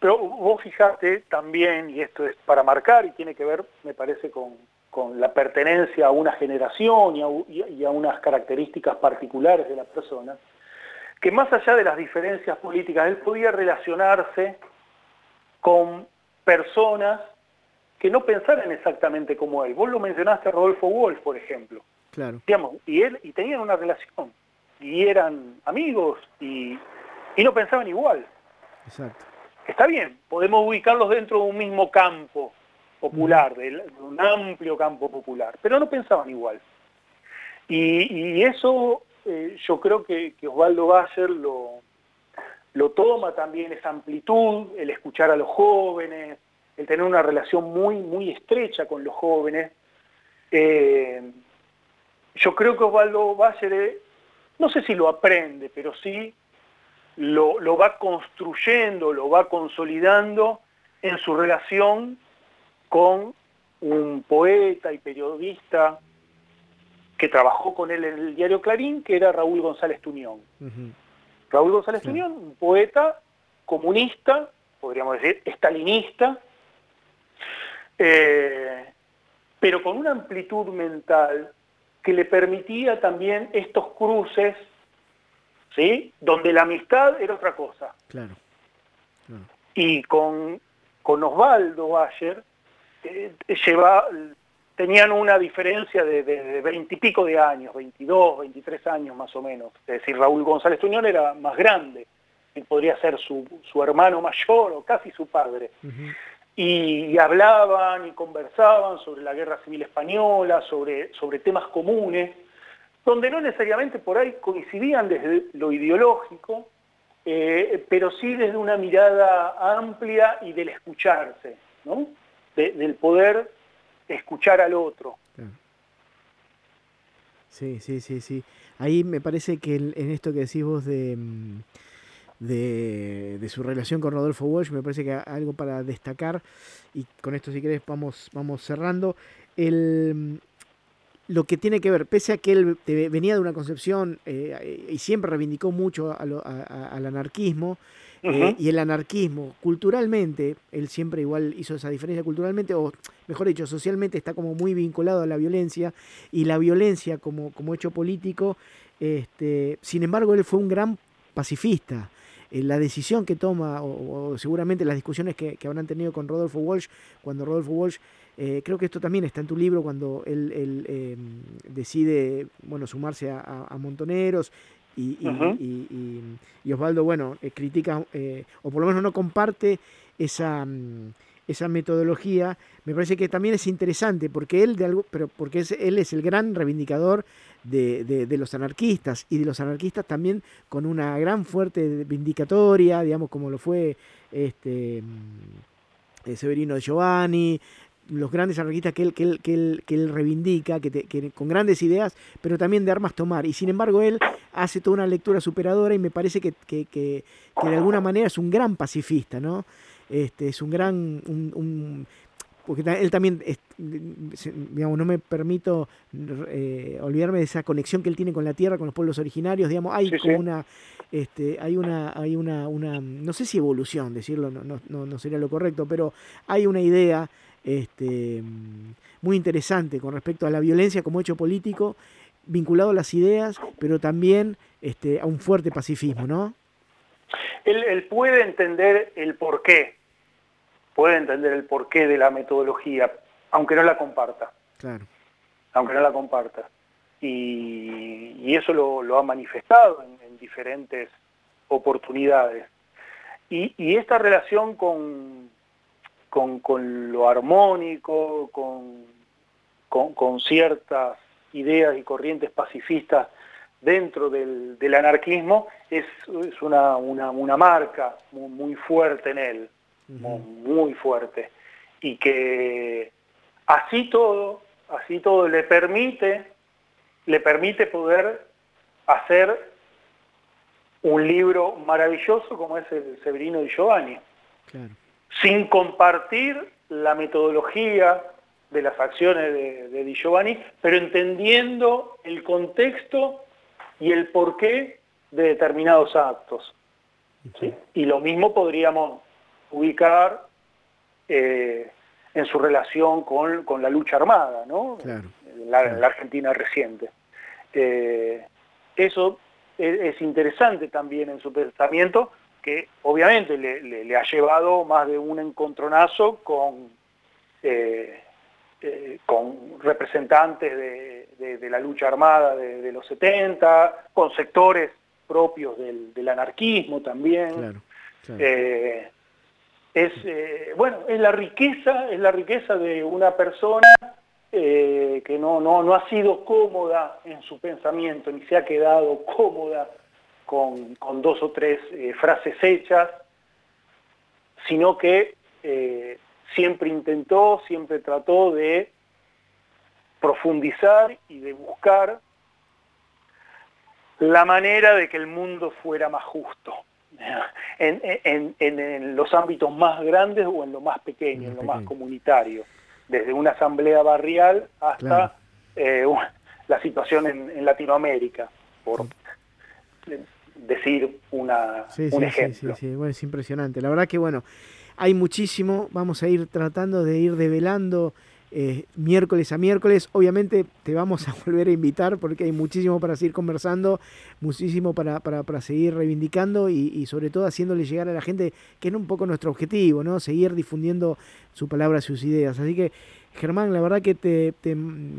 Pero vos fijate también, y esto es para marcar y tiene que ver, me parece, con, con la pertenencia a una generación y a, y a unas características particulares de la persona, que más allá de las diferencias políticas, él podía relacionarse con personas que no pensaran exactamente como él. Vos lo mencionaste a Rodolfo Wolf, por ejemplo. Claro. Digamos, y él y tenían una relación y eran amigos y, y no pensaban igual. Exacto. Está bien, podemos ubicarlos dentro de un mismo campo popular, de, de un amplio campo popular, pero no pensaban igual. Y, y eso eh, yo creo que, que Osvaldo Bayer lo, lo toma también esa amplitud, el escuchar a los jóvenes, el tener una relación muy, muy estrecha con los jóvenes. Eh, yo creo que Osvaldo Bayer, no sé si lo aprende, pero sí lo, lo, va construyendo, lo va consolidando en su relación con un poeta y periodista que trabajó con él en el diario Clarín, que era Raúl González Tuñón. Raúl González sí. Tuñón, un poeta comunista, podríamos decir, estalinista, eh, pero con una amplitud mental que le permitía también estos cruces, ¿sí? Donde la amistad era otra cosa. Claro. claro. Y con, con Osvaldo Bayer eh, lleva, tenían una diferencia de veintipico de, años, 22, 23 años más o menos. Es decir, Raúl González Tuñón era más grande, podría ser su, su hermano mayor o casi su padre. y, hablaban y conversaban sobre la guerra civil española, sobre, sobre temas comunes, donde no necesariamente por ahí coincidían desde lo ideológico, eh, pero sí desde una mirada amplia y del escucharse, ¿no? del poder escuchar al otro. Sí, sí, sí, sí. Ahí me parece que en esto que decís vos de, mm, de, de, su relación con Rodolfo Walsh, me parece que algo para destacar, y con esto si querés vamos, vamos cerrando, el, mm, lo que tiene que ver, pese a que él venía de una concepción eh, y siempre reivindicó mucho al anarquismo, eh, y el anarquismo, culturalmente, él siempre igual hizo esa diferencia culturalmente, o mejor dicho, socialmente está como muy vinculado a la violencia, y la violencia como, como hecho político, este, sin embargo, él fue un gran pacifista. Eh, la decisión que toma, o, seguramente las discusiones que, habrán tenido con Rodolfo Walsh, cuando Rodolfo Walsh, eh, creo que esto también está en tu libro, cuando él, em, decide bueno, sumarse a Montoneros y, y, Osvaldo, bueno, eh, critica, eh, o por lo menos no comparte esa, mm, esa metodología, me parece que también es interesante, porque él, de algo, pero porque es, él es el gran reivindicador de, de, los anarquistas, y de los anarquistas también con una gran fuerte vindicatoria, digamos, como lo fue este mm, eh, Severino de Giovanni, los grandes anarquistas que él, que él, que él, que él reivindica, que, con grandes ideas, pero también de armas tomar. Y sin embargo él hace toda una lectura superadora y me parece que, que de alguna manera es un gran pacifista, ¿no? Este, es un gran... Un, porque él también, digamos, no me permito eh, olvidarme de esa conexión que él tiene con la tierra, con los pueblos originarios, digamos, hay como una, este, hay una, hay una, una, no sé si evolución, decirlo no, no, no sería lo correcto, pero hay una idea este, muy interesante con respecto a la violencia como hecho político, vinculado a las ideas, pero también este, a un fuerte pacifismo, ¿no? Él, puede entender el porqué, puede entender el porqué de la metodología, aunque no la comparta. Claro. Aunque no la comparta. Y, eso lo, ha manifestado en, diferentes oportunidades. y, esta relación con, con, lo armónico, con, con, ciertas ideas y corrientes pacifistas dentro del, anarquismo, es, es una, una, marca muy, fuerte en él, muy, fuerte, y que así todo, así todo le permite, le permite poder hacer un libro maravilloso como es el Severino di Giovanni. Claro sin compartir la metodología de las acciones de, Di Giovanni, pero entendiendo el contexto y el porqué de determinados actos. Y lo mismo podríamos ubicar eh, en su relación con, la lucha armada, ¿no? en, la, Argentina reciente. Eh, eso es interesante también en su pensamiento, que obviamente le, ha llevado más de un encontronazo con, eh, eh, con representantes de, la lucha armada de, los 70, con sectores propios del, anarquismo también. Eh, es bueno, es la riqueza, es la riqueza de una persona que no, no, no ha sido cómoda en su pensamiento, ni se ha quedado cómoda con, dos o tres eh, frases hechas, sino que eh, siempre intentó, siempre trató de profundizar y de buscar la manera de que el mundo fuera más justo, (laughs) en, los ámbitos más grandes o en lo más pequeño, en lo más comunitario, desde una asamblea barrial hasta eh, (laughs) la situación en, Latinoamérica, por, decir una, un ejemplo. Sí, sí, bueno, es impresionante. La verdad que, bueno, hay muchísimo. Vamos a ir tratando de ir develando eh, miércoles a miércoles. Obviamente te vamos a (laughs) volver a invitar porque hay muchísimo para seguir conversando, muchísimo para, para, para seguir reivindicando y, y, sobre todo haciéndole llegar a la gente, que es un poco nuestro objetivo, ¿no? Seguir difundiendo su palabra, sus ideas. Así que Germán, la verdad que te,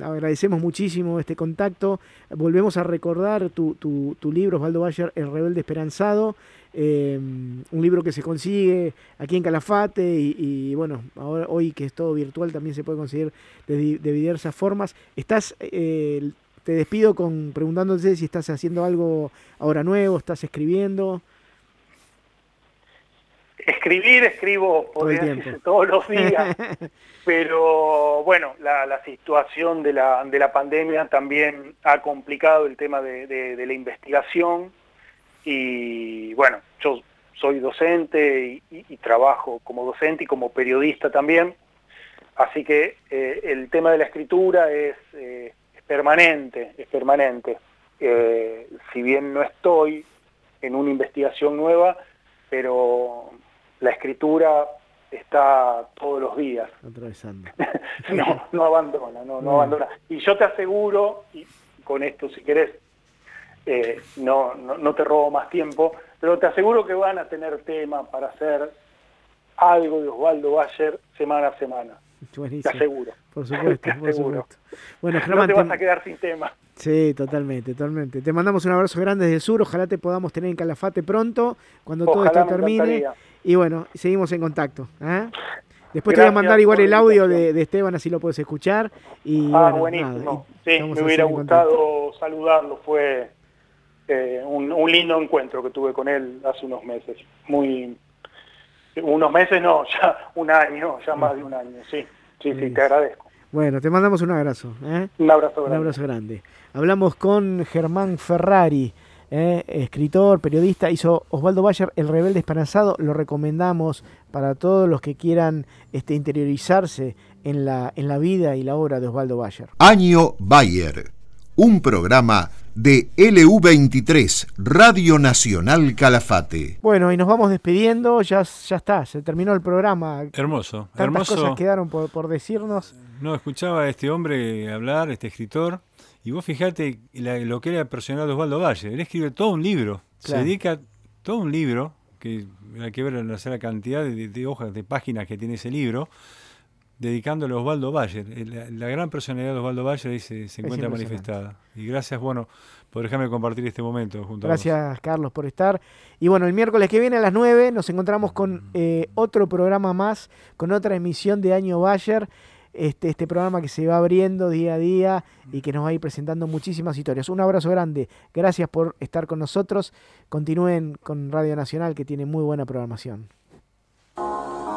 agradecemos muchísimo este contacto. Volvemos a recordar tu, libro, Osvaldo Bayer, El Rebelde Esperanzado. Eh, un libro que se consigue aquí en Calafate y, bueno, ahora hoy que es todo virtual también se puede conseguir de, de diversas formas. Estás, eh, te despido con preguntándote si estás haciendo algo ahora nuevo, estás escribiendo. Escribir, escribo tiempo. decirse (laughs) todos los días, (laughs) pero bueno, la, la situación de la, de la pandemia también ha complicado el tema de, de- de la investigación y bueno, yo soy docente y, y- y trabajo como docente y como periodista también, así que eh, el tema de la escritura es, eh, es permanente, es permanente. Eh, si bien no estoy en una investigación nueva, pero la escritura está todos los días. Atravesando. (laughs) no, no abandona, no, no abandona. Y yo te aseguro, y con esto si querés, eh, no, no, no te robo más tiempo, pero te aseguro que van a tener tema para hacer algo de Osvaldo Bayer semana a semana. Te Buenísimo. aseguro. Por (laughs) supuesto, Te por aseguro. supuesto. Bueno, No Germán, te te- vas a quedar sin tema. Sí, totalmente, totalmente. Te mandamos un abrazo grande desde el sur. Ojalá te podamos tener en Calafate pronto, cuando todo esto termine. encantaría. Y bueno, seguimos en contacto. ¿ah? Después te voy a mandar igual el audio de, de Esteban, así lo puedes escuchar. Y Ah, bueno, buenísimo. nada, y sí, me hubiera gustado saludarlo. Fue eh, un, un lindo encuentro que tuve con él hace unos meses. Muy, unos meses no, (laughs) ya un año, ya más de un año. Sí, sí, sí, te agradezco. Bueno, te mandamos un abrazo. ¿eh? Un abrazo Un grande. abrazo grande. Hablamos con Germán Ferrari, eh, escritor, periodista. Hizo Osvaldo Bayer, El Rebelde Esperanzado. Lo recomendamos para todos los que quieran este, interiorizarse en la, en la vida y la obra de Osvaldo Bayer. Año Bayer, un programa de LU23, Radio Nacional Calafate. Bueno, y nos vamos despidiendo. Ya, ya está, se terminó el programa. Hermoso, Tantas hermoso. cosas quedaron por, por decirnos. No, escuchaba a este hombre hablar, este escritor, y vos fijate la- lo que era el personal de Osvaldo Valle. Él escribe todo un libro, Claro. se dedica todo un libro, que hay que ver la cantidad de, de hojas, de páginas que tiene ese libro, dedicándolo a Osvaldo Bayer. La, la gran personalidad de Osvaldo Bayer ahí se, se encuentra manifestada. Y gracias, bueno, por dejarme compartir este momento junto a vos. Gracias, Carlos, por estar. Y bueno, el miércoles que viene a las 9 nos encontramos con eh, otro programa más, con otra emisión de Año Bayer. Este, este programa que se va abriendo día a día y que nos va a ir presentando muchísimas historias. Un abrazo grande. Gracias por estar con nosotros. Continúen con Radio Nacional que tiene muy buena programación.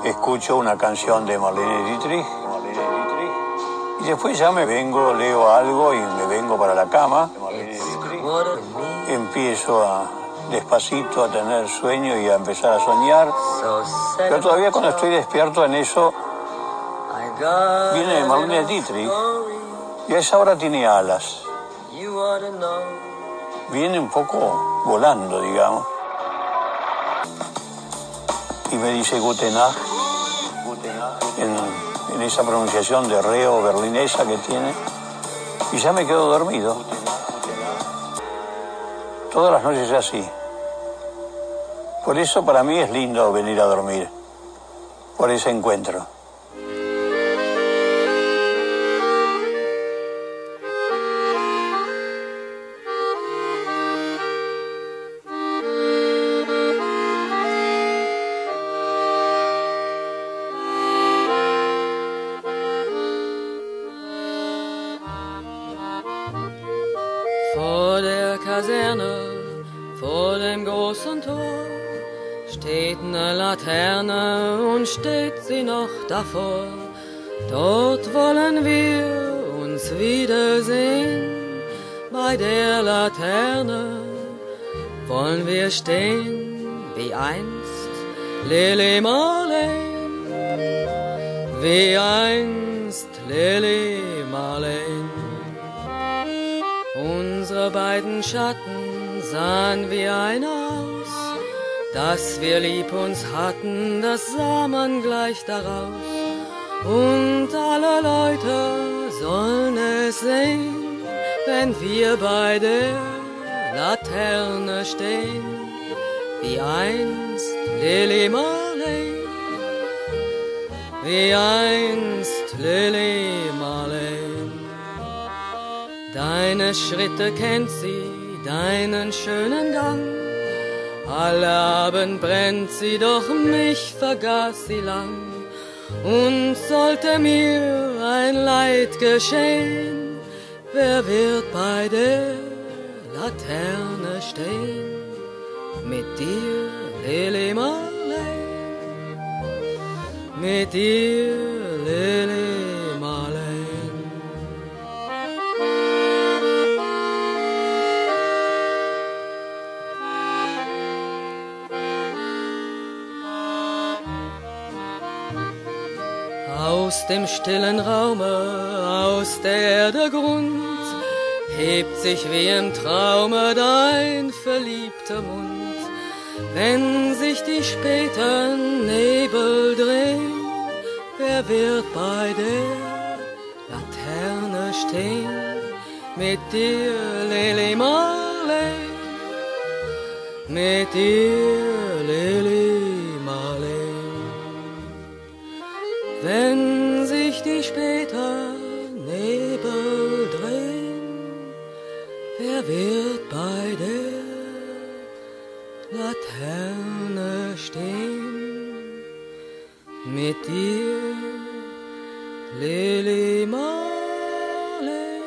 Escucho una canción de Marlene Dietrich, y después ya me vengo, leo algo y me vengo para la cama. Marlene Dietrich. Empiezo a despacito a tener sueño y a empezar a soñar. Pero todavía cuando estoy despierto en eso, viene Marlene Dietrich y a esa hora tiene alas. Viene un poco volando, digamos. Y me dice Guten Nacht, Guten Nacht, en, en esa pronunciación de reo berlinesa que tiene. Y ya me quedo dormido. Todas las noches es así. Por eso para mí es lindo venir a dormir. Por ese encuentro. Daraus. Und alle Leute sollen es sehen, wenn wir bei der Laterne stehen, wie einst Lily Marley, wie einst Lily Marley. Deine Schritte kennt sie, deinen schönen Gang. Alle Abend brennt sie, doch mich vergaß sie lang. Und sollte mir ein Leid geschehen, wer wird bei der Laterne stehen? Mit dir, Lily Marley, mit dir, Lily Aus dem stillen Raume, aus der Erde Grund, hebt sich wie im Traume dein verliebter Mund. Wenn sich die späten Nebel drehen, wer wird bei der Laterne stehen? Mit dir, Lily Marley, mit dir, wird bei der Laterne stehen? Mit dir, Lily Marley,